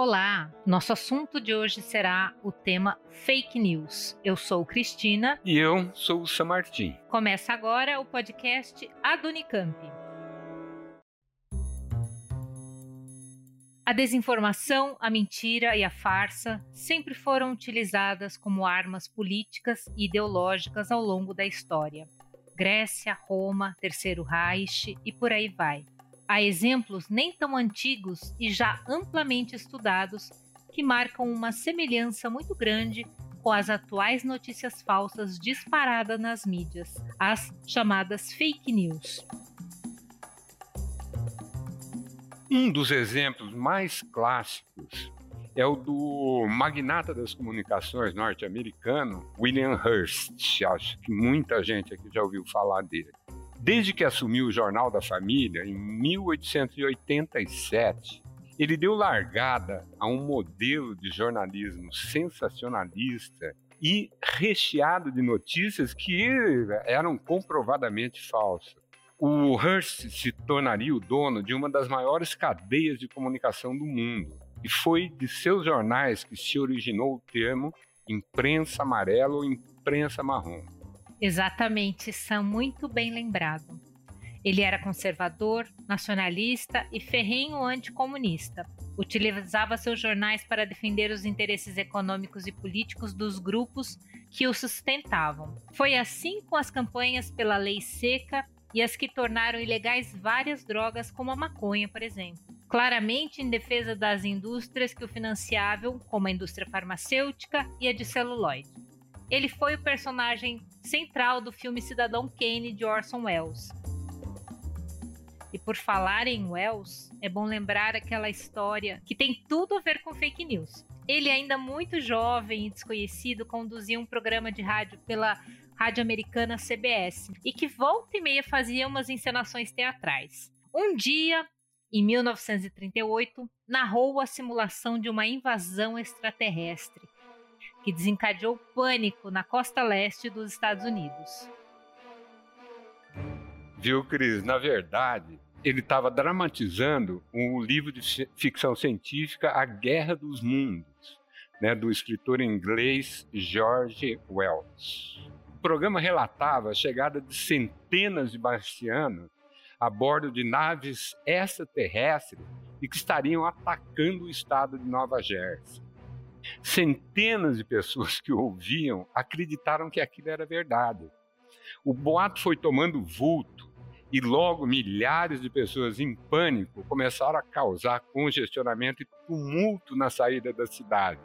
Olá! Nosso assunto de hoje será o tema fake news. Eu sou Cristina. E eu sou o Sam Martin. Começa agora o podcast Adunicamp. A desinformação, a mentira e a farsa sempre foram utilizadas como armas políticas e ideológicas ao longo da história. Grécia, Roma, Terceiro Reich e por aí vai. Há exemplos nem tão antigos e já amplamente estudados que marcam uma semelhança muito grande com as atuais notícias falsas disparadas nas mídias, as chamadas fake news. Um dos exemplos mais clássicos é o do magnata das comunicações norte-americano, William Hearst. Acho que muita gente aqui já ouviu falar dele. Desde que assumiu o Jornal da Família, em 1887, ele deu largada a um modelo de jornalismo sensacionalista e recheado de notícias que eram comprovadamente falsas. O Hearst se tornaria o dono de uma das maiores cadeias de comunicação do mundo. E foi de seus jornais que se originou o termo imprensa amarela ou imprensa marrom. Exatamente, Sam, muito bem lembrado. Ele era conservador, nacionalista e ferrenho anticomunista. Utilizava seus jornais para defender os interesses econômicos e políticos dos grupos que o sustentavam. Foi assim com as campanhas pela lei seca e as que tornaram ilegais várias drogas, como a maconha, por exemplo. Claramente em defesa das indústrias que o financiavam, como a indústria farmacêutica e a de celulóide. Ele foi o personagem central do filme Cidadão Kane de Orson Welles. E por falar em Wells, é bom lembrar aquela história que tem tudo a ver com fake news. Ele, ainda muito jovem e desconhecido, conduzia um programa de rádio pela rádio americana CBS e que volta e meia fazia umas encenações teatrais. Um dia, em 1938, narrou a simulação de uma invasão extraterrestre que desencadeou pânico na costa leste dos Estados Unidos. Viu, Cris? Na verdade, ele estava dramatizando um livro de ficção científica, A Guerra dos Mundos, né, do escritor inglês George Wells. O programa relatava a chegada de centenas de marcianos a bordo de naves extraterrestres e que estariam atacando o estado de Nova Jersey. Centenas de pessoas que ouviam acreditaram que aquilo era verdade. O boato foi tomando vulto e logo milhares de pessoas em pânico começaram a causar congestionamento e tumulto na saída da cidade.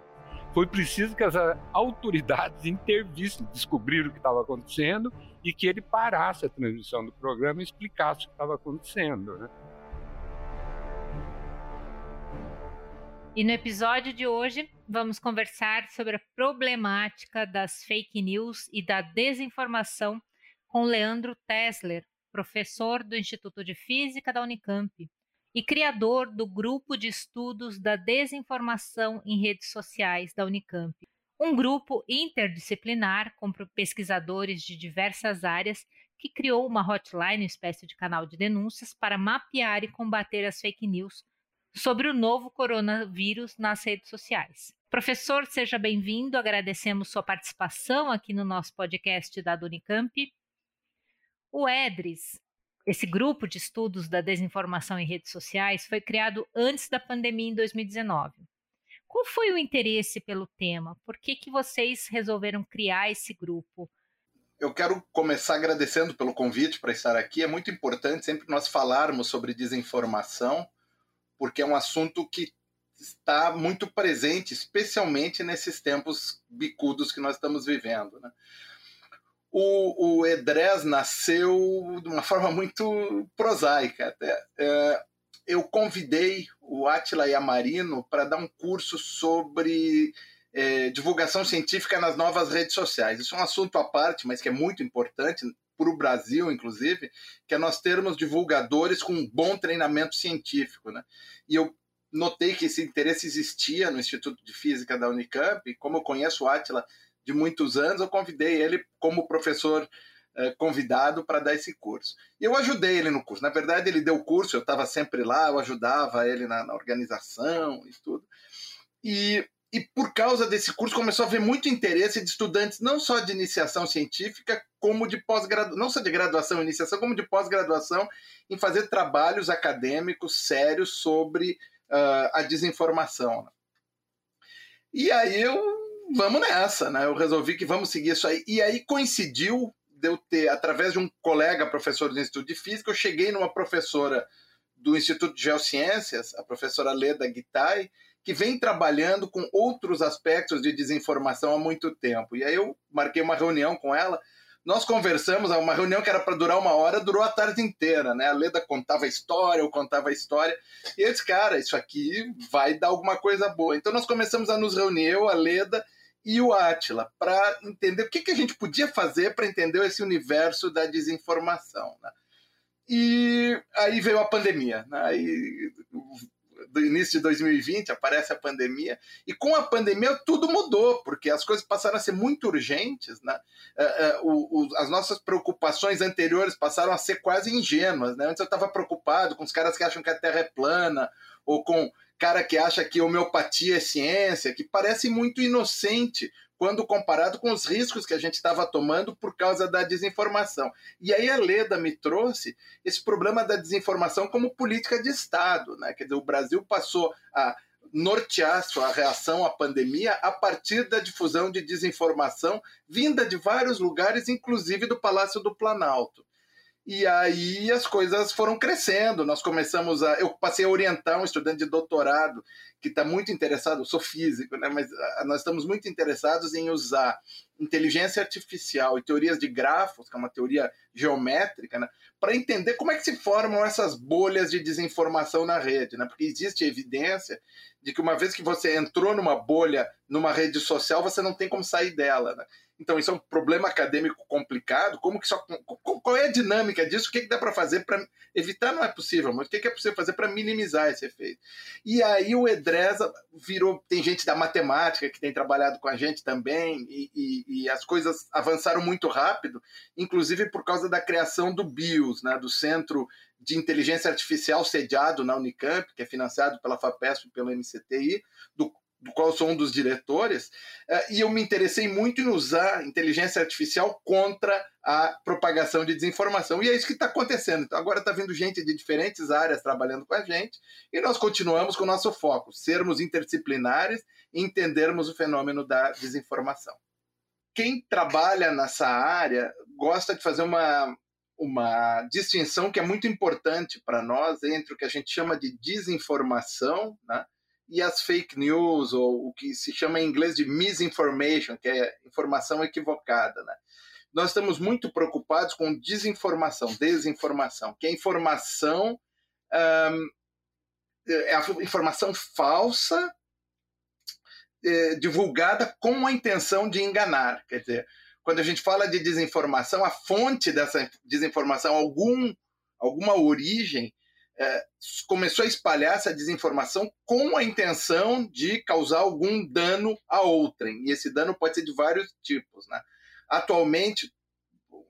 Foi preciso que as autoridades intervissem, descobriram o que estava acontecendo e que ele parasse a transmissão do programa e explicasse o que estava acontecendo. Né? E no episódio de hoje, vamos conversar sobre a problemática das fake news e da desinformação com Leandro Tesler, professor do Instituto de Física da Unicamp e criador do Grupo de Estudos da Desinformação em Redes Sociais da Unicamp, um grupo interdisciplinar com pesquisadores de diversas áreas que criou uma hotline, uma espécie de canal de denúncias, para mapear e combater as fake news sobre o novo coronavírus nas redes sociais. Professor, seja bem-vindo, agradecemos sua participação aqui no nosso podcast da Unicamp. O EDRES, esse grupo de estudos da desinformação em redes sociais, foi criado antes da pandemia em 2019. Qual foi o interesse pelo tema? Por que, que vocês resolveram criar esse grupo? Eu quero começar agradecendo pelo convite para estar aqui. É muito importante sempre nós falarmos sobre desinformação, porque é um assunto que está muito presente, especialmente nesses tempos bicudos que nós estamos vivendo. Né? O, o Edrés nasceu de uma forma muito prosaica. Até. É, eu convidei o Atila Yamarino para dar um curso sobre é, divulgação científica nas novas redes sociais. Isso é um assunto à parte, mas que é muito importante para o Brasil, inclusive, que é nós termos divulgadores com um bom treinamento científico. Né? E eu notei que esse interesse existia no Instituto de Física da Unicamp, e como eu conheço o Atila de muitos anos, eu convidei ele como professor eh, convidado para dar esse curso. E eu ajudei ele no curso. Na verdade, ele deu o curso, eu estava sempre lá, eu ajudava ele na, na organização e tudo. E, e por causa desse curso começou a haver muito interesse de estudantes, não só de iniciação científica, como de pós-graduação, não só de graduação e iniciação, como de pós-graduação, em fazer trabalhos acadêmicos sérios sobre uh, a desinformação. Né? E aí eu, vamos nessa, né? Eu resolvi que vamos seguir isso aí. E aí coincidiu de eu ter, através de um colega professor do Instituto de Física, eu cheguei numa professora do Instituto de Geociências, a professora Leda Guitai, que vem trabalhando com outros aspectos de desinformação há muito tempo. E aí eu marquei uma reunião com ela. Nós conversamos, uma reunião que era para durar uma hora, durou a tarde inteira, né? A Leda contava a história, eu contava a história. E eu disse, cara, isso aqui vai dar alguma coisa boa. Então nós começamos a nos reunir, eu, a Leda e o Atila, para entender o que, que a gente podia fazer para entender esse universo da desinformação. Né? E aí veio a pandemia. Né? Aí do início de 2020, aparece a pandemia, e com a pandemia tudo mudou, porque as coisas passaram a ser muito urgentes, né? Uh, uh, o, as nossas preocupações anteriores passaram a ser quase ingênuas, né? Antes eu estava preocupado com os caras que acham que a Terra é plana, ou com cara que acha que homeopatia é ciência, que parece muito inocente quando comparado com os riscos que a gente estava tomando por causa da desinformação. E aí a Leda me trouxe esse problema da desinformação como política de Estado. Né? Quer dizer, o Brasil passou a nortear sua reação à pandemia a partir da difusão de desinformação vinda de vários lugares, inclusive do Palácio do Planalto. E aí as coisas foram crescendo. Nós começamos a. Eu passei a orientar um estudante de doutorado que está muito interessado, eu sou físico, né? mas ah, nós estamos muito interessados em usar inteligência artificial e teorias de grafos, que é uma teoria geométrica, né? para entender como é que se formam essas bolhas de desinformação na rede. Né? Porque existe evidência de que uma vez que você entrou numa bolha, numa rede social, você não tem como sair dela. Né? Então, isso é um problema acadêmico complicado. Como que só, qual é a dinâmica disso? O que, que dá para fazer para evitar? Não é possível, mas o que, que é possível fazer para minimizar esse efeito? E aí o Edresa virou. Tem gente da matemática que tem trabalhado com a gente também, e, e, e as coisas avançaram muito rápido, inclusive por causa da criação do BIOS, né, do Centro de Inteligência Artificial sediado na Unicamp, que é financiado pela FAPESP e pelo MCTI, do do qual sou um dos diretores, eh, e eu me interessei muito em usar inteligência artificial contra a propagação de desinformação. E é isso que está acontecendo. Então, agora está vindo gente de diferentes áreas trabalhando com a gente, e nós continuamos com o nosso foco, sermos interdisciplinares e entendermos o fenômeno da desinformação. Quem trabalha nessa área gosta de fazer uma, uma distinção que é muito importante para nós entre o que a gente chama de desinformação, né? E as fake news, ou o que se chama em inglês de misinformation, que é informação equivocada. Né? Nós estamos muito preocupados com desinformação, desinformação, que é informação, é a informação falsa é, divulgada com a intenção de enganar. Quer dizer, quando a gente fala de desinformação, a fonte dessa desinformação, algum, alguma origem, é, começou a espalhar essa desinformação com a intenção de causar algum dano a outrem. E esse dano pode ser de vários tipos. Né? Atualmente,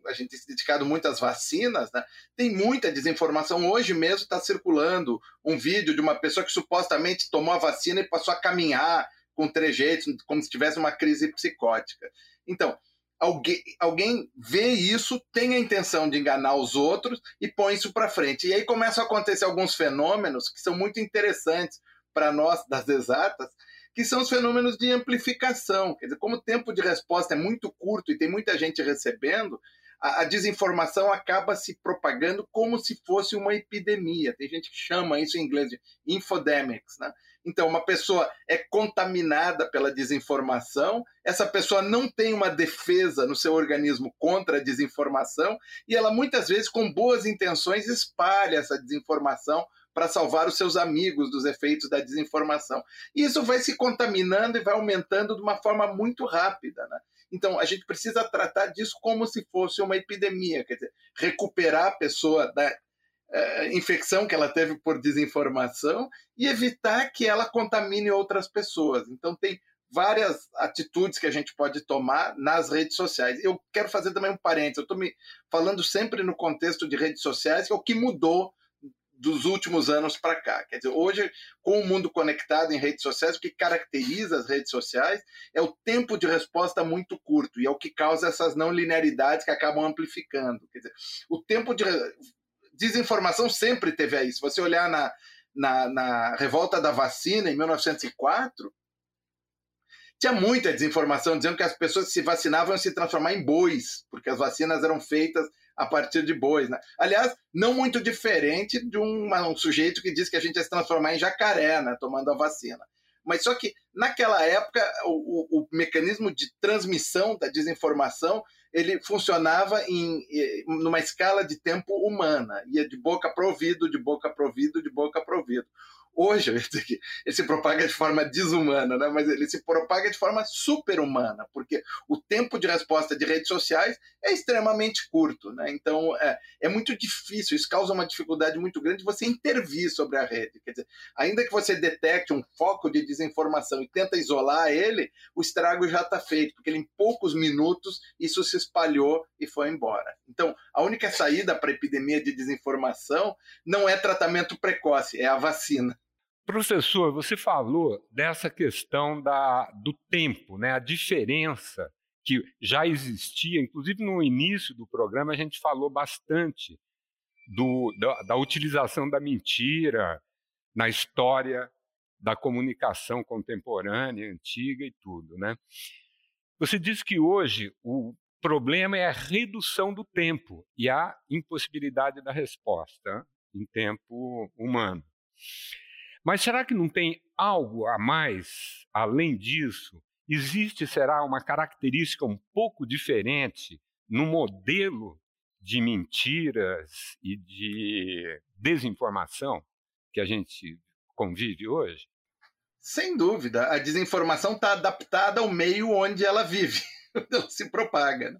a gente tem se dedicado muito às vacinas, né? tem muita desinformação. Hoje mesmo está circulando um vídeo de uma pessoa que supostamente tomou a vacina e passou a caminhar com trejeitos, como se tivesse uma crise psicótica. Então, alguém, alguém vê isso, tem a intenção de enganar os outros e põe isso para frente. E aí começam a acontecer alguns fenômenos que são muito interessantes para nós das exatas, que são os fenômenos de amplificação. Quer dizer, como o tempo de resposta é muito curto e tem muita gente recebendo, a, a desinformação acaba se propagando como se fosse uma epidemia. Tem gente que chama isso em inglês de infodemics, né? Então, uma pessoa é contaminada pela desinformação, essa pessoa não tem uma defesa no seu organismo contra a desinformação e ela muitas vezes, com boas intenções, espalha essa desinformação para salvar os seus amigos dos efeitos da desinformação. E isso vai se contaminando e vai aumentando de uma forma muito rápida. Né? Então, a gente precisa tratar disso como se fosse uma epidemia, quer dizer, recuperar a pessoa da uh, infecção que ela teve por desinformação e evitar que ela contamine outras pessoas. Então, tem várias atitudes que a gente pode tomar nas redes sociais. Eu quero fazer também um parênteses, eu estou me falando sempre no contexto de redes sociais, que é o que mudou dos últimos anos para cá. Quer dizer, hoje, com o mundo conectado em redes sociais, o que caracteriza as redes sociais é o tempo de resposta muito curto e é o que causa essas não linearidades que acabam amplificando. Quer dizer, o tempo de desinformação sempre teve aí. Se você olhar na, na, na revolta da vacina em 1904, tinha muita desinformação dizendo que as pessoas que se vacinavam se transformar em bois, porque as vacinas eram feitas a partir de bois. Né? Aliás, não muito diferente de um, um sujeito que diz que a gente ia se transformar em jacaré, né, tomando a vacina. Mas só que naquela época o, o, o mecanismo de transmissão da desinformação ele funcionava em numa escala de tempo humana, ia de boca para ouvido, de boca para ouvido, de boca para ouvido. Hoje, ele se propaga de forma desumana, né? mas ele se propaga de forma super-humana, porque o tempo de resposta de redes sociais é extremamente curto. Né? Então, é, é muito difícil, isso causa uma dificuldade muito grande você intervir sobre a rede. Quer dizer, ainda que você detecte um foco de desinformação e tenta isolar ele, o estrago já está feito, porque ele, em poucos minutos isso se espalhou e foi embora. Então, a única saída para a epidemia de desinformação não é tratamento precoce, é a vacina. Professor, você falou dessa questão da, do tempo, né? a diferença que já existia, inclusive no início do programa a gente falou bastante do, da, da utilização da mentira na história da comunicação contemporânea, antiga e tudo. Né? Você disse que hoje o problema é a redução do tempo e a impossibilidade da resposta em tempo humano. Mas será que não tem algo a mais além disso? Existe, será, uma característica um pouco diferente no modelo de mentiras e de desinformação que a gente convive hoje? Sem dúvida, a desinformação está adaptada ao meio onde ela vive, onde ela se propaga. Né?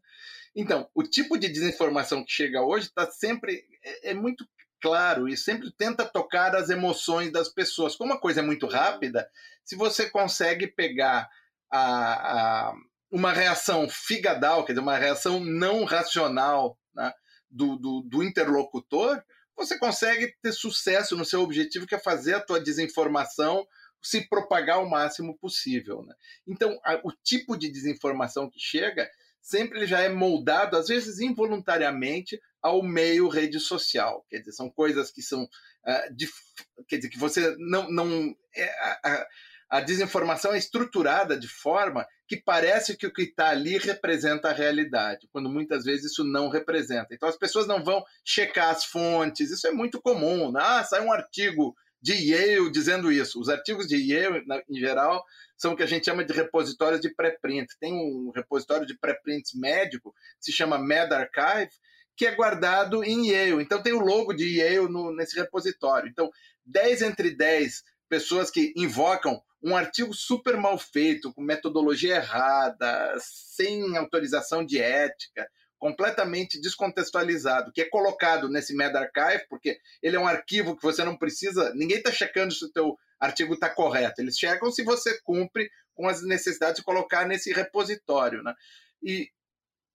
Então, o tipo de desinformação que chega hoje está sempre é, é, muito claro e sempre tenta tocar as emoções das pessoas. Como a coisa é muito rápida, se você consegue pegar a, a uma reação figadal, quer dizer, uma reação não racional né, do, do, do, interlocutor, você consegue ter sucesso no seu objetivo, que é fazer a tua desinformação se propagar o máximo possível. Né? Então, a, o tipo de desinformação que chega sempre já é moldado, às vezes involuntariamente, ao meio rede social. Quer dizer, são coisas que são. Uh, quer dizer, que você não. não é, a, a, desinformação é estruturada de forma que parece que o que está ali representa a realidade, quando muitas vezes isso não representa. Então as pessoas não vão checar as fontes, isso é muito comum. Né? Ah, sai um artigo de Yale dizendo isso. Os artigos de Yale, em geral, são o que a gente chama de repositórios de pré-print. Tem um repositório de pré-prints médico que se chama MedArchive, que é guardado em Yale. Então tem o logo de Yale no, nesse repositório. Então, 10 entre 10 pessoas que invocam um artigo super mal feito, com metodologia errada, sem autorização de ética, completamente descontextualizado, que é colocado nesse MedArchive, porque ele é um arquivo que você não precisa, ninguém está checando se o teu artigo está correto, eles checam se você cumpre com as necessidades de colocar nesse repositório. Né? E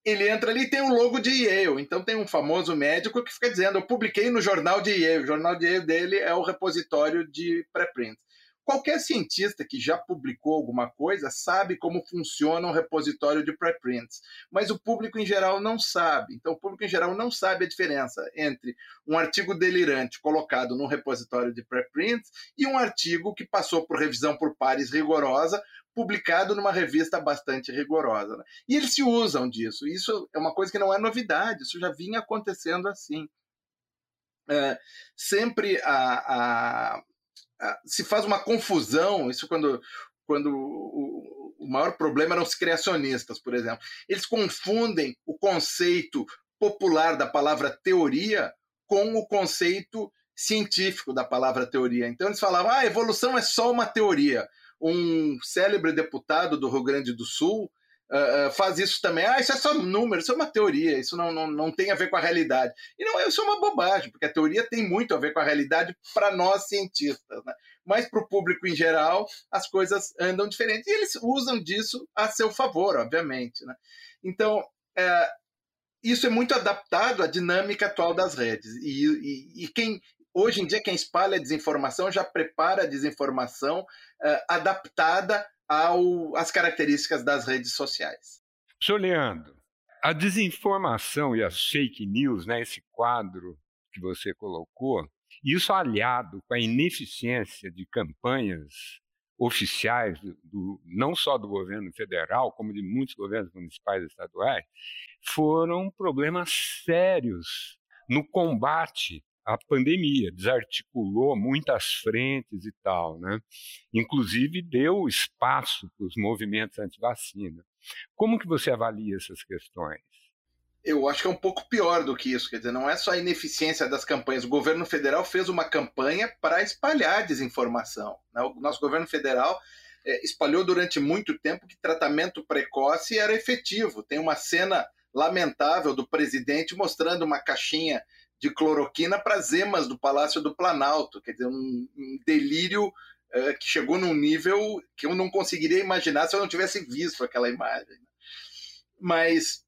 ele entra ali e tem um logo de Yale. Então tem um famoso médico que fica dizendo: Eu publiquei no jornal de Yale. O jornal de Yale dele é o repositório de pré-print. Qualquer cientista que já publicou alguma coisa sabe como funciona um repositório de preprints, mas o público em geral não sabe. Então, o público em geral não sabe a diferença entre um artigo delirante colocado num repositório de preprints e um artigo que passou por revisão por pares rigorosa, publicado numa revista bastante rigorosa. Né? E eles se usam disso. Isso é uma coisa que não é novidade, isso já vinha acontecendo assim. É, sempre a, a se faz uma confusão, isso quando, quando o, o maior problema eram os criacionistas, por exemplo. Eles confundem o conceito popular da palavra teoria com o conceito científico da palavra teoria. Então eles falavam: ah, a evolução é só uma teoria. Um célebre deputado do Rio Grande do Sul uh, faz isso também. Ah, isso é só número, isso é uma teoria, isso não, não, não tem a ver com a realidade. E não, isso é uma bobagem, porque a teoria tem muito a ver com a realidade para nós cientistas. Né? Mas para o público em geral, as coisas andam diferentes. E eles usam disso a seu favor, obviamente. Né? Então, é, isso é muito adaptado à dinâmica atual das redes. E, e, e quem Hoje em dia, quem espalha desinformação já prepara a desinformação uh, adaptada ao, às características das redes sociais. Senhor Leandro, a desinformação e as fake news, né, esse quadro que você colocou, isso aliado com a ineficiência de campanhas oficiais, do, do, não só do governo federal, como de muitos governos municipais e estaduais, foram problemas sérios no combate à pandemia, desarticulou muitas frentes e tal, né? Inclusive deu espaço para os movimentos anti-vacina. Como que você avalia essas questões? eu acho que é um pouco pior do que isso. Quer dizer, não é só a ineficiência das campanhas. O governo federal fez uma campanha para espalhar desinformação. Né? O nosso governo federal é, espalhou durante muito tempo que tratamento precoce era efetivo. Tem uma cena lamentável do presidente mostrando uma caixinha de cloroquina para as emas do Palácio do Planalto. Quer dizer, um, um delírio é, que chegou num nível que eu não conseguiria imaginar se eu não tivesse visto aquela imagem. Mas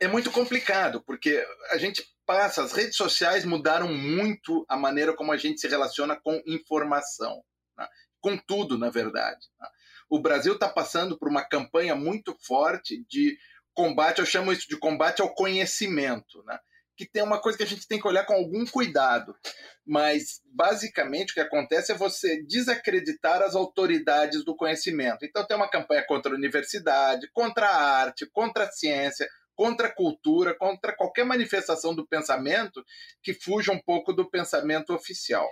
é muito complicado, porque a gente passa, as redes sociais mudaram muito a maneira como a gente se relaciona com informação, né? com tudo, na verdade. Né? O Brasil está passando por uma campanha muito forte de combate, eu chamo isso de combate ao conhecimento, né? Que tem uma coisa que a gente tem que olhar com algum cuidado. Mas, basicamente, o que acontece é você desacreditar as autoridades do conhecimento. Então, tem uma campanha contra a universidade, contra a arte, contra a ciência, contra a cultura, contra qualquer manifestação do pensamento que fuja um pouco do pensamento oficial.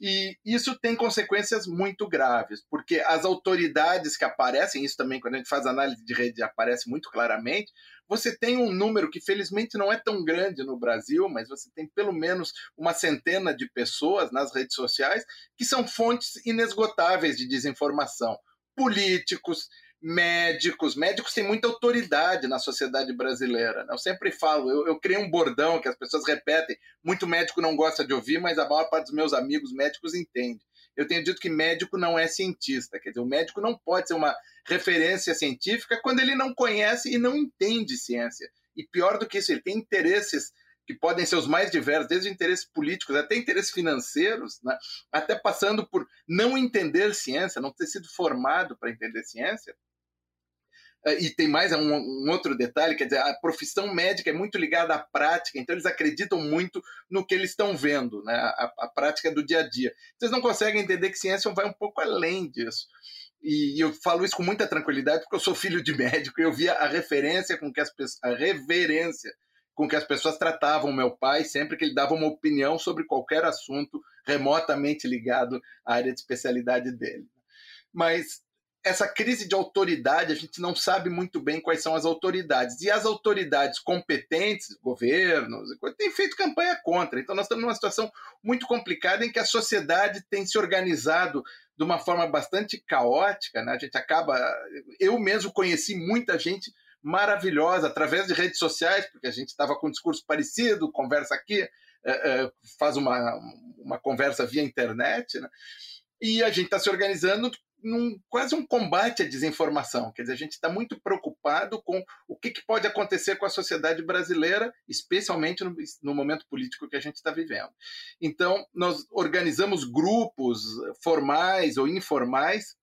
E isso tem consequências muito graves, porque as autoridades que aparecem, isso também quando a gente faz análise de rede aparece muito claramente, você tem um número que felizmente não é tão grande no Brasil, mas você tem pelo menos uma centena de pessoas nas redes sociais que são fontes inesgotáveis de desinformação. Políticos, médicos. Médicos têm muita autoridade na sociedade brasileira. Né? Eu sempre falo, eu, eu criei um bordão que as pessoas repetem. Muito médico não gosta de ouvir, mas a maior parte dos meus amigos médicos entende. Eu tenho dito que médico não é cientista. Quer dizer, o médico não pode ser uma referência científica quando ele não conhece e não entende ciência. E pior do que isso, ele tem interesses que podem ser os mais diversos, desde interesses políticos até interesses financeiros, né? até passando por não entender ciência, não ter sido formado para entender ciência, e tem mais um, um, outro detalhe, quer dizer, a profissão médica é muito ligada à prática, então eles acreditam muito no que eles estão vendo, né? a, a prática do dia a dia. Vocês não conseguem entender que ciência vai um pouco além disso. E eu falo isso com muita tranquilidade, porque eu sou filho de médico e eu via a referência com que as pessoas, a reverência com que as pessoas tratavam meu pai sempre que ele dava uma opinião sobre qualquer assunto remotamente ligado à área de especialidade dele. Mas essa crise de autoridade, a gente não sabe muito bem quais são as autoridades. E as autoridades competentes, governos, têm feito campanha contra. Então, nós estamos numa situação muito complicada em que a sociedade tem se organizado de uma forma bastante caótica. Né? A gente acaba. Eu mesmo conheci muita gente maravilhosa através de redes sociais, porque a gente estava com um discurso parecido, conversa aqui, faz uma, uma conversa via internet. Né? E a gente está se organizando num, quase um combate à desinformação. Quer dizer, a gente está muito preocupado com o que, que, pode acontecer com a sociedade brasileira, especialmente no, no momento político que a gente está vivendo. Então, nós organizamos grupos formais ou informais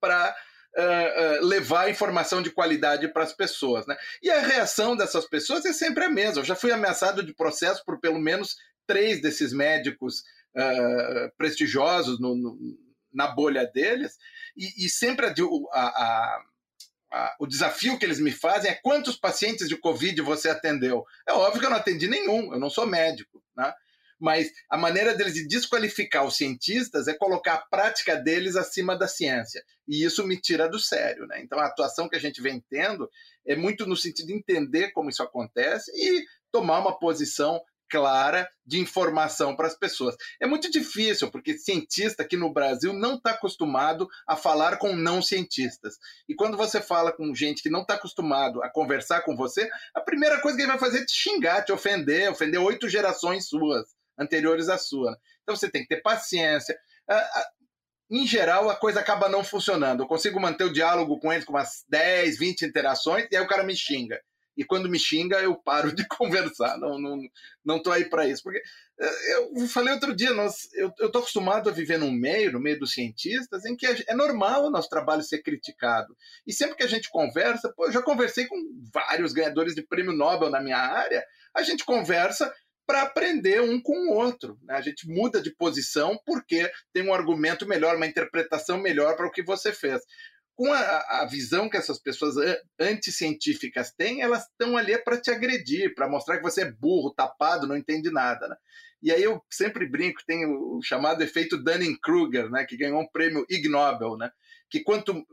para Uh, uh, levar informação de qualidade para as pessoas. Né? E a reação dessas pessoas é sempre a mesma. Eu já fui ameaçado de processo por pelo menos três desses médicos uh, prestigiosos no, no, na bolha deles, e, e sempre a, a, a, o desafio que eles me fazem é quantos pacientes de Covid você atendeu. É óbvio que eu não atendi nenhum, eu não sou médico, né? mas a maneira deles de desqualificar os cientistas é colocar a prática deles acima da ciência. E isso me tira do sério. Né? Então, a atuação que a gente vem tendo é muito no sentido de entender como isso acontece e tomar uma posição clara de informação para as pessoas. É muito difícil, porque cientista aqui no Brasil não está acostumado a falar com não cientistas. E quando você fala com gente que não está acostumado a conversar com você, a primeira coisa que ele vai fazer é te xingar, te ofender, ofender oito gerações suas, anteriores à sua. Então você tem que ter paciência. Em geral, a coisa acaba não funcionando. Eu consigo manter o diálogo com eles com umas 10, 20 interações, e aí o cara me xinga. E quando me xinga eu paro de conversar, não não não aí para isso, porque eh, eu falei outro dia, nós, eu estou acostumado a viver num meio, no meio dos cientistas, em que é normal o nosso trabalho ser criticado. E sempre que a gente conversa, pô, eu já conversei com vários ganhadores de prêmio Nobel na minha área, a gente conversa para aprender um com o outro. Né? A gente muda de posição porque tem um argumento melhor, uma interpretação melhor para o que você fez. Com a, a visão que essas pessoas anticientíficas têm, elas estão ali para te agredir, para mostrar que você é burro, tapado, não entende nada. Né? E aí eu sempre brinco, tem o chamado efeito Dunning-Kruger, né, que ganhou um prêmio Ig Nobel, né, que quanto,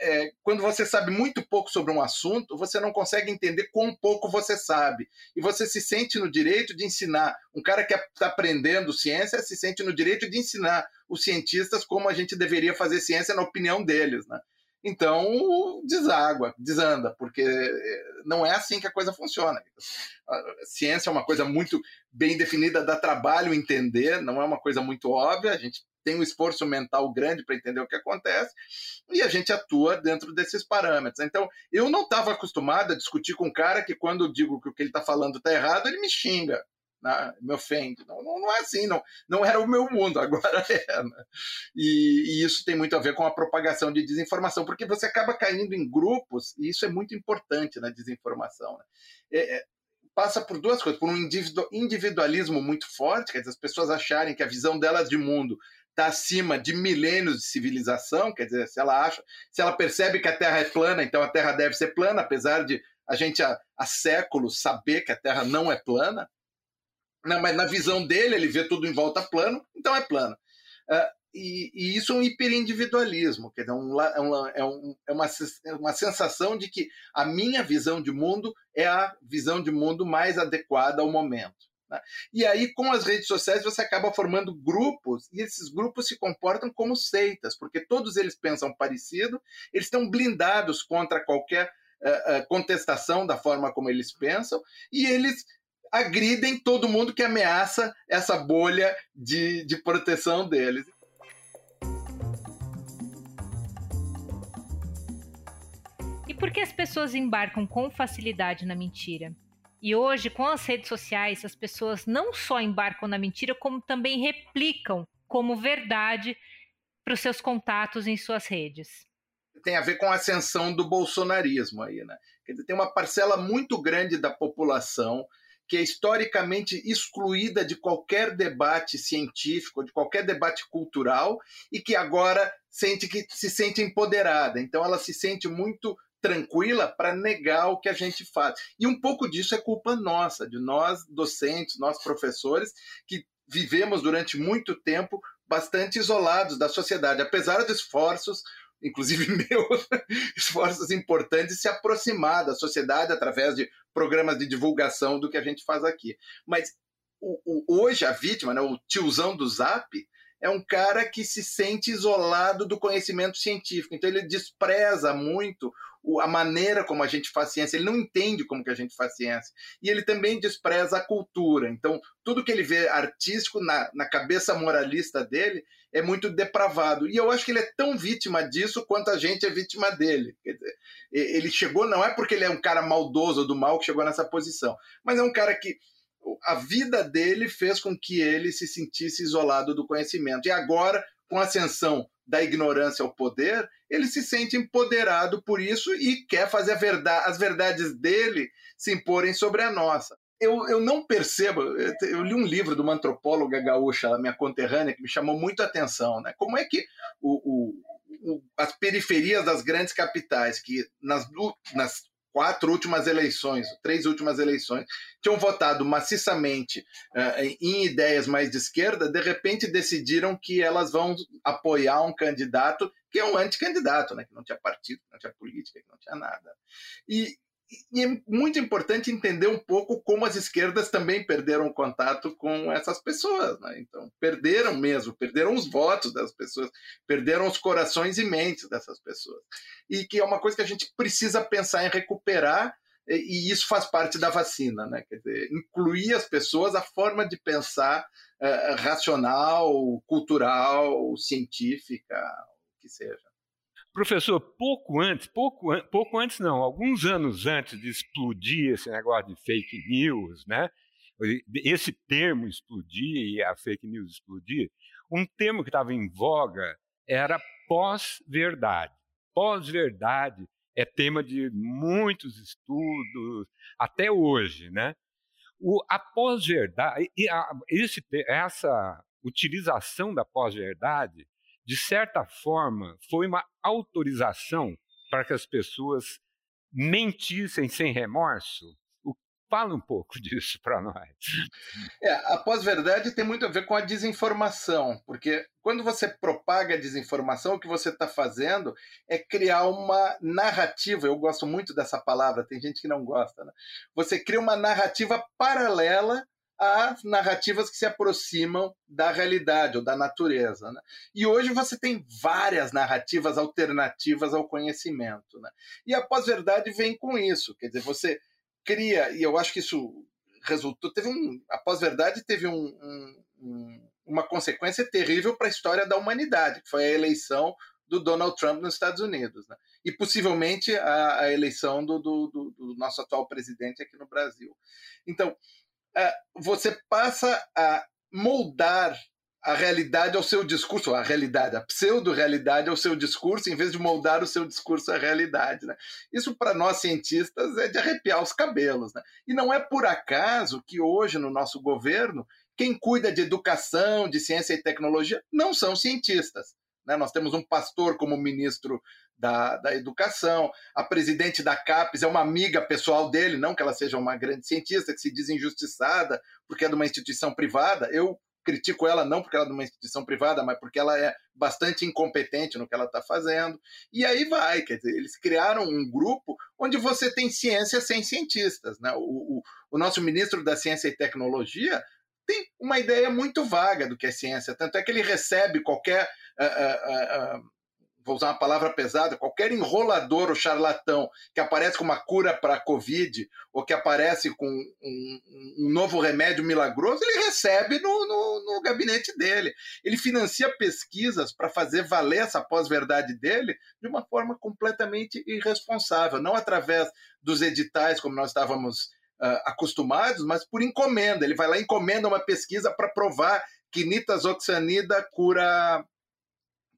é, quando você sabe muito pouco sobre um assunto, você não consegue entender quão pouco você sabe. E você se sente no direito de ensinar. Um cara que está aprendendo ciência se sente no direito de ensinar os cientistas como a gente deveria fazer ciência na opinião deles. Né? Então, deságua, desanda, porque não é assim que a coisa funciona. A ciência é uma coisa muito bem definida, dá trabalho entender, não é uma coisa muito óbvia, a gente tem um esforço mental grande para entender o que acontece, e a gente atua dentro desses parâmetros. Então, eu não estava acostumado a discutir com um cara que, quando eu digo que o que ele está falando está errado, ele me xinga me ofende. Não, não, não, é assim, não, não era o meu mundo, agora é. Né? E, e, isso tem muito a ver com a propagação de desinformação, porque você acaba caindo em grupos, e isso é muito importante na desinformação. Né? É, é, passa por duas coisas, por um individualismo muito forte, quer dizer, as pessoas acharem que a visão delas de mundo está acima de milênios de civilização, quer dizer, se ela acha, se ela percebe que a Terra é plana, então a Terra deve ser plana, apesar de a gente há, há séculos saber que a Terra não é plana, não, mas na visão dele, ele vê tudo em volta plano, então é plano. Uh, e, e, isso é um hiperindividualismo, quer dizer, um, é, uma, é, um, é uma, é uma sensação de que a minha visão de mundo é a visão de mundo mais adequada ao momento. Né? E aí, com as redes sociais, você acaba formando grupos, e esses grupos se comportam como seitas, porque todos eles pensam parecido, eles estão blindados contra qualquer uh, contestação da forma como eles pensam, e eles agridem todo mundo que ameaça essa bolha de, de proteção deles. E por que as pessoas embarcam com facilidade na mentira? E hoje, com as redes sociais, as pessoas não só embarcam na mentira, como também replicam como verdade para os seus contatos em suas redes. Tem a ver com a ascensão do bolsonarismo aí, né? Quer dizer, tem uma parcela muito grande da população que é historicamente excluída de qualquer debate científico, de qualquer debate cultural, e que agora sente que se sente empoderada. Então ela se sente muito tranquila para negar o que a gente faz. E um pouco disso é culpa nossa, de nós docentes, nós professores, que vivemos durante muito tempo bastante isolados da sociedade, apesar de esforços inclusive meus esforços importantes, se aproximar da sociedade através de programas de divulgação do que a gente faz aqui. Mas o, o, hoje a vítima, né, o tiozão do Zap, é um cara que se sente isolado do conhecimento científico. Então ele despreza muito a maneira como a gente faz ciência, ele não entende como que a gente faz ciência. E ele também despreza a cultura. Então, tudo que ele vê artístico na, na cabeça moralista dele é muito depravado. E eu acho que ele é tão vítima disso quanto a gente é vítima dele. Dizer, ele chegou, não é porque ele é um cara maldoso do mal que chegou nessa posição, mas é um cara que a vida dele fez com que ele se sentisse isolado do conhecimento. E agora, com a ascensão da ignorância ao poder, ele se sente empoderado por isso e quer fazer verdade, as verdades dele se imporem sobre a nossa. Eu, eu não percebo, eu li um livro de uma antropóloga gaúcha, minha conterrânea, que me chamou muito a atenção. Né? Como é que o, o, as periferias das grandes capitais, que nas, nas quatro últimas eleições, três últimas eleições, tinham votado maciçamente uh, em ideias mais de esquerda, de repente decidiram que elas vão apoiar um candidato que é um anticandidato, né, que não tinha partido, que não tinha política, que não tinha nada. E, e é muito importante entender um pouco como as esquerdas também perderam contato com essas pessoas. Né? Então, perderam mesmo, perderam os votos das pessoas, perderam os corações e mentes dessas pessoas. E que é uma coisa que a gente precisa pensar em recuperar, e isso faz parte da vacina, né? Quer dizer, incluir as pessoas a forma de pensar uh, racional, cultural, científica, o que seja. Professor, pouco antes, pouco, pouco antes não, alguns anos antes de explodir esse negócio de fake news, né? Esse termo explodir e a fake news explodir, um termo que estava em voga era pós-verdade. Pós-verdade é tema de muitos estudos até hoje, né? O, a pós-verdade, essa utilização da pós-verdade de certa forma, foi uma autorização para que as pessoas mentissem sem remorso? Fala um pouco disso para nós. É, a pós-verdade tem muito a ver com a desinformação, porque quando você propaga a desinformação, o que você está fazendo é criar uma narrativa. Eu gosto muito dessa palavra, tem gente que não gosta. Né? Você cria uma narrativa paralela a narrativas que se aproximam da realidade ou da natureza. Né? E hoje você tem várias narrativas alternativas ao conhecimento. Né? E a pós-verdade vem com isso, quer dizer, você cria, e eu acho que isso resultou, teve um, a pós-verdade teve um, um, um, uma consequência terrível para a história da humanidade, que foi a eleição do Donald Trump nos Estados Unidos, né? e possivelmente a, a eleição do, do, do, do nosso atual presidente aqui no Brasil. Então, você passa a moldar a realidade ao seu discurso, a realidade, a pseudo-realidade ao seu discurso, em vez de moldar o seu discurso à realidade. Né? Isso, para nós cientistas, é de arrepiar os cabelos. Né? E não é por acaso que hoje, no nosso governo, quem cuida de educação, de ciência e tecnologia, não são cientistas. Né? Nós temos um pastor como ministro da, da educação. A presidente da CAPES é uma amiga pessoal dele, não que ela seja uma grande cientista, que se diz injustiçada porque é de uma instituição privada. Eu critico ela não porque ela é de uma instituição privada, mas porque ela é bastante incompetente no que ela está fazendo. E aí vai, quer dizer, eles criaram um grupo onde você tem ciência sem cientistas. Né? O, o, o nosso ministro da Ciência e Tecnologia tem uma ideia muito vaga do que é ciência, tanto é que ele recebe qualquer. Uh, uh, uh, vou usar uma palavra pesada, qualquer enrolador ou charlatão que aparece com uma cura para a Covid ou que aparece com um, um, novo remédio milagroso, ele recebe no, no, no gabinete dele. Ele financia pesquisas para fazer valer essa pós-verdade dele de uma forma completamente irresponsável, não através dos editais, como nós estávamos uh, acostumados, mas por encomenda. Ele vai lá e encomenda uma pesquisa para provar que nitazoxanida cura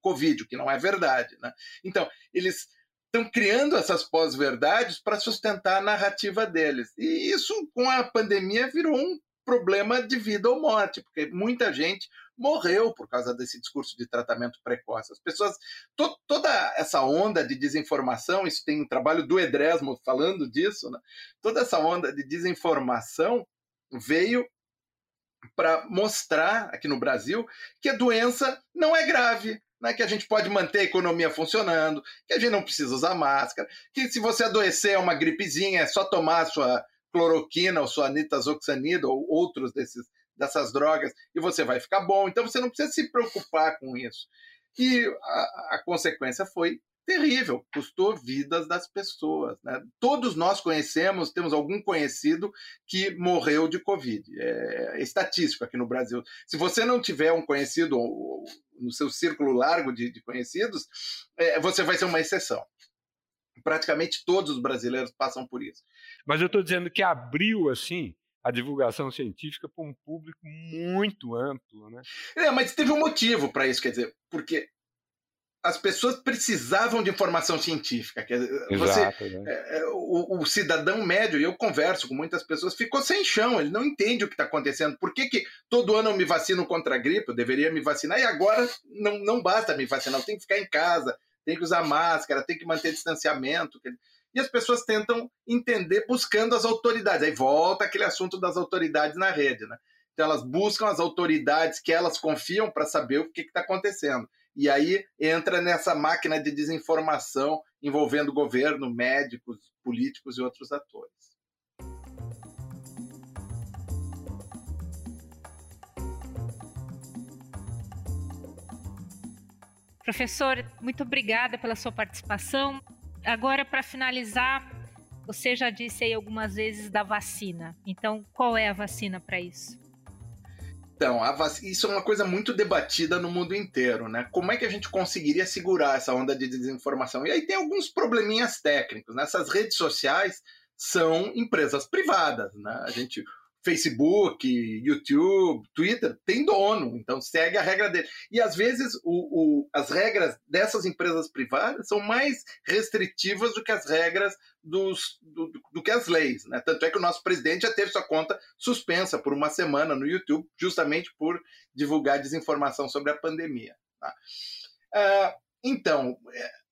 Covid, o que não é verdade. Né? Então, eles estão criando essas pós-verdades para sustentar a narrativa deles. E isso, com a pandemia, virou um problema de vida ou morte, porque muita gente morreu por causa desse discurso de tratamento precoce. As pessoas, to, toda essa onda de desinformação, isso tem um trabalho do Edresmo falando disso, né? toda essa onda de desinformação veio para mostrar aqui no Brasil que a doença não é grave, né, que a gente pode manter a economia funcionando, que a gente não precisa usar máscara, que se você adoecer é uma gripezinha, é só tomar a sua cloroquina ou sua nitazoxanida ou outros desses, dessas drogas e você vai ficar bom. Então você não precisa se preocupar com isso. E a, a consequência foi terrível, custou vidas das pessoas. Né? Todos nós conhecemos, temos algum conhecido que morreu de Covid. É, é estatístico aqui no Brasil. Se você não tiver um conhecido no seu círculo largo de, de conhecidos, é, você vai ser uma exceção. Praticamente todos os brasileiros passam por isso. Mas eu estou dizendo que abriu assim a divulgação científica para um público muito amplo, né? É, mas teve um motivo para isso, quer dizer, porque as pessoas precisavam de informação científica. Quer dizer, Exato, você, né? é, o, o, cidadão médio, e eu converso com muitas pessoas, ficou sem chão, ele não entende o que está acontecendo. Por que, que todo ano eu me vacino contra a gripe? Eu deveria me vacinar, e agora não, não basta me vacinar, eu tenho que ficar em casa, tenho que usar máscara, tenho que manter distanciamento. E as pessoas tentam entender buscando as autoridades. Aí volta aquele assunto das autoridades na rede. Né? Então elas buscam as autoridades que elas confiam para saber o que está acontecendo e aí entra nessa máquina de desinformação envolvendo governo, médicos, políticos e outros atores. Professor, muito obrigada pela sua participação. Agora, para finalizar, você já disse aí algumas vezes da vacina. Então, qual é a vacina para isso? Então, vac... isso é uma coisa muito debatida no mundo inteiro, né? Como é que a gente conseguiria segurar essa onda de desinformação? E aí tem alguns probleminhas técnicos. Nessas né? redes sociais são empresas privadas, né? A gente Facebook, YouTube, Twitter, tem dono, então segue a regra dele. E às vezes o, o, as regras dessas empresas privadas são mais restritivas do que as regras dos, do, do, que as leis. Né? Tanto é que o nosso presidente já teve sua conta suspensa por uma semana no YouTube, justamente por divulgar desinformação sobre a pandemia. Tá? Uh, então,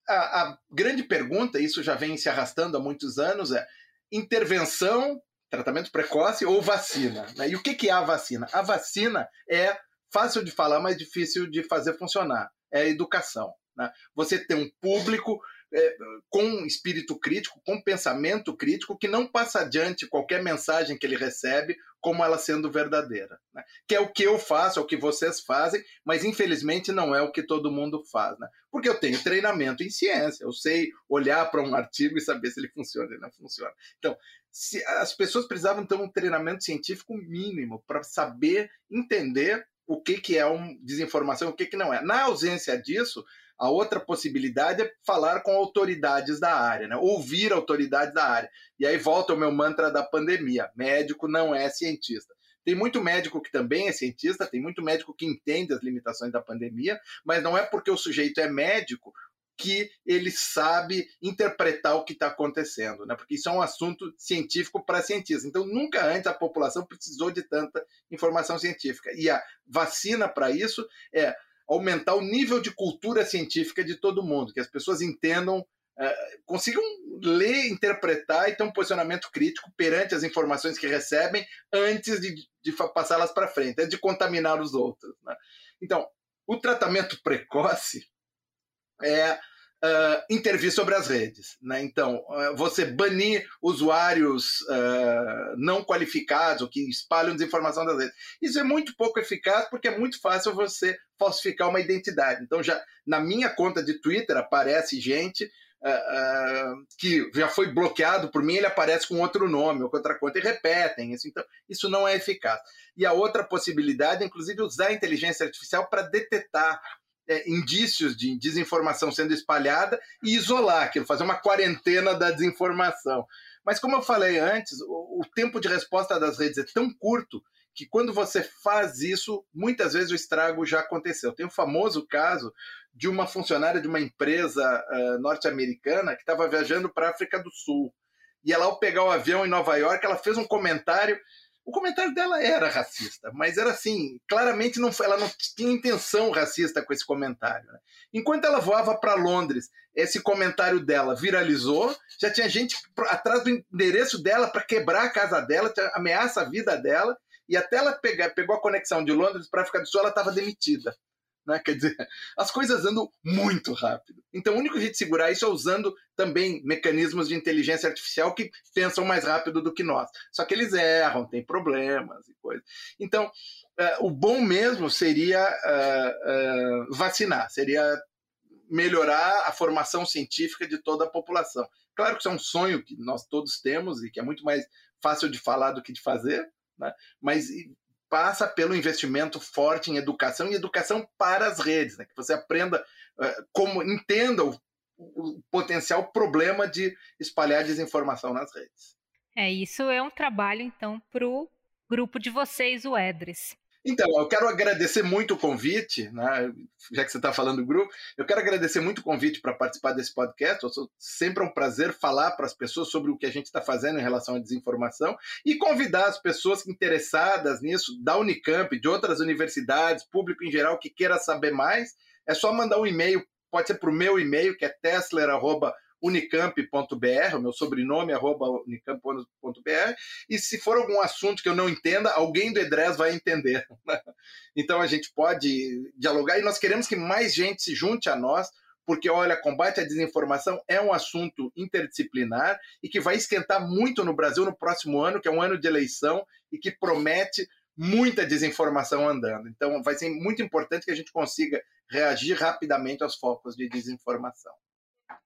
a, a grande pergunta, isso já vem se arrastando há muitos anos, é intervenção tratamento precoce ou vacina. Né? E o que, que é a vacina? A vacina é fácil de falar, mas difícil de fazer funcionar. É a educação. Né? Você tem um público é, com espírito crítico, com pensamento crítico, que não passa adiante qualquer mensagem que ele recebe como ela sendo verdadeira. Né? Que é o que eu faço, é o que vocês fazem, mas infelizmente não é o que todo mundo faz. Né? Porque eu tenho treinamento em ciência, eu sei olhar para um artigo e saber se ele funciona ou não funciona. Então, se, as pessoas precisavam ter um treinamento científico mínimo para saber entender o que, que é uma desinformação, o que, que não é. Na ausência disso, a outra possibilidade é falar com autoridades da área, né? ouvir autoridades da área. E aí volta o meu mantra da pandemia: médico não é cientista. Tem muito médico que também é cientista, tem muito médico que entende as limitações da pandemia, mas não é porque o sujeito é médico que ele sabe interpretar o que está acontecendo, né? porque isso é um assunto científico para cientistas. Então, nunca antes a população precisou de tanta informação científica. E a vacina para isso é aumentar o nível de cultura científica de todo mundo, que as pessoas entendam, é, consigam ler, interpretar e ter um posicionamento crítico perante as informações que recebem antes de, de passá-las para frente, antes de contaminar os outros. Né? Então, o tratamento precoce é uh, intervir sobre as redes. Né? Então, uh, você banir usuários uh, não qualificados ou que espalham desinformação das redes. Isso é muito pouco eficaz porque é muito fácil você falsificar uma identidade. Então, já na minha conta de Twitter aparece gente que já foi bloqueado por mim, ele aparece com outro nome ou com outra conta e repetem isso. Então, isso não é eficaz. E a outra possibilidade é, inclusive, usar a inteligência artificial para detectar é, indícios de desinformação sendo espalhada e isolar aquilo, fazer uma quarentena da desinformação. Mas, como eu falei antes, o, o tempo de resposta das redes é tão curto que quando você faz isso, muitas vezes o estrago já aconteceu. Tem o famoso caso de uma funcionária de uma empresa uh, norte-americana que estava viajando para a África do Sul. E ela, ao pegar o avião em Nova York, ela fez um comentário o comentário dela era racista, mas era assim, claramente não, ela não tinha intenção racista com esse comentário. Né? Enquanto ela voava para Londres, esse comentário dela viralizou, já tinha gente atrás do endereço dela para quebrar a casa dela, ameaça a vida dela, e até ela pegar, pegou a conexão de Londres para a África do Sul, ela estava demitida. Né? Quer dizer, as coisas andam muito rápido. Então, o único jeito de segurar isso é usando também mecanismos de inteligência artificial que pensam mais rápido do que nós. Só que eles erram, têm problemas e coisas. Então, uh, o bom mesmo seria uh, uh, vacinar, seria melhorar a formação científica de toda a população. Claro que isso é um sonho que nós todos temos e que é muito mais fácil de falar do que de fazer, né? mas passa pelo investimento forte em educação e educação para as redes, né? que você aprenda uh, como entenda o, o, potencial problema de espalhar desinformação nas redes. É, isso é um trabalho, então, para o grupo de vocês, o EDRES. Então, eu quero agradecer muito o convite, né? já que você está falando do grupo, eu quero agradecer muito o convite para participar desse podcast. sempre é um prazer falar para as pessoas sobre o que a gente está fazendo em relação à desinformação e convidar as pessoas interessadas nisso, da Unicamp, de outras universidades, público em geral que queira saber mais, é só mandar um e-mail, pode ser para o meu e-mail, que é tesler.com unicamp.br, o meu sobrenome, arroba unicamp.br, e se for algum assunto que eu não entenda, alguém do EDRES vai entender. então a gente pode dialogar e nós queremos que mais gente se junte a nós, porque, olha, combate à desinformação é um assunto interdisciplinar e que vai esquentar muito no Brasil no próximo ano, que é um ano de eleição e que promete muita desinformação andando. Então, vai ser muito importante que a gente consiga reagir rapidamente aos focos de desinformação.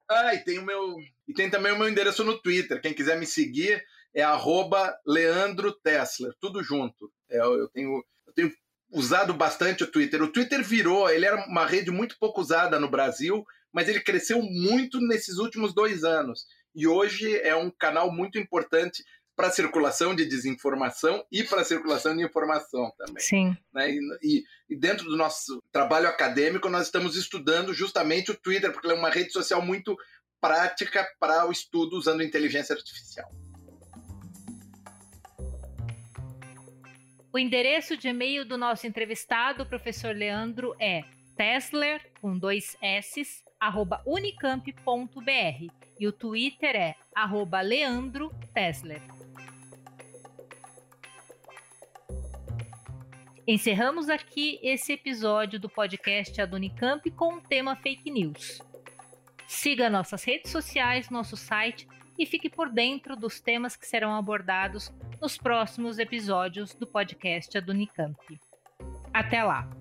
Ah, e tem o meu. E tem também o meu endereço no Twitter. Quem quiser me seguir é arroba Leandro Tessler, tudo junto. É, eu, tenho, eu tenho usado bastante o Twitter. O Twitter virou, ele era uma rede muito pouco usada no Brasil, mas ele cresceu muito nesses últimos dois anos. E hoje é um canal muito importante para a circulação de desinformação e para a circulação de informação também. Sim. Né? E, e, dentro do nosso trabalho acadêmico, nós estamos estudando justamente o Twitter, porque ele é uma rede social muito prática para o estudo usando inteligência artificial. O endereço de e-mail do nosso entrevistado, professor Leandro, é tesler, com dois S, arroba unicamp.br. E o Twitter é arroba Leandro Tesler. Encerramos aqui esse episódio do podcast Adonicamp com o tema fake news. Siga nossas redes sociais, nosso site e fique por dentro dos temas que serão abordados nos próximos episódios do podcast Adonicamp. Até lá!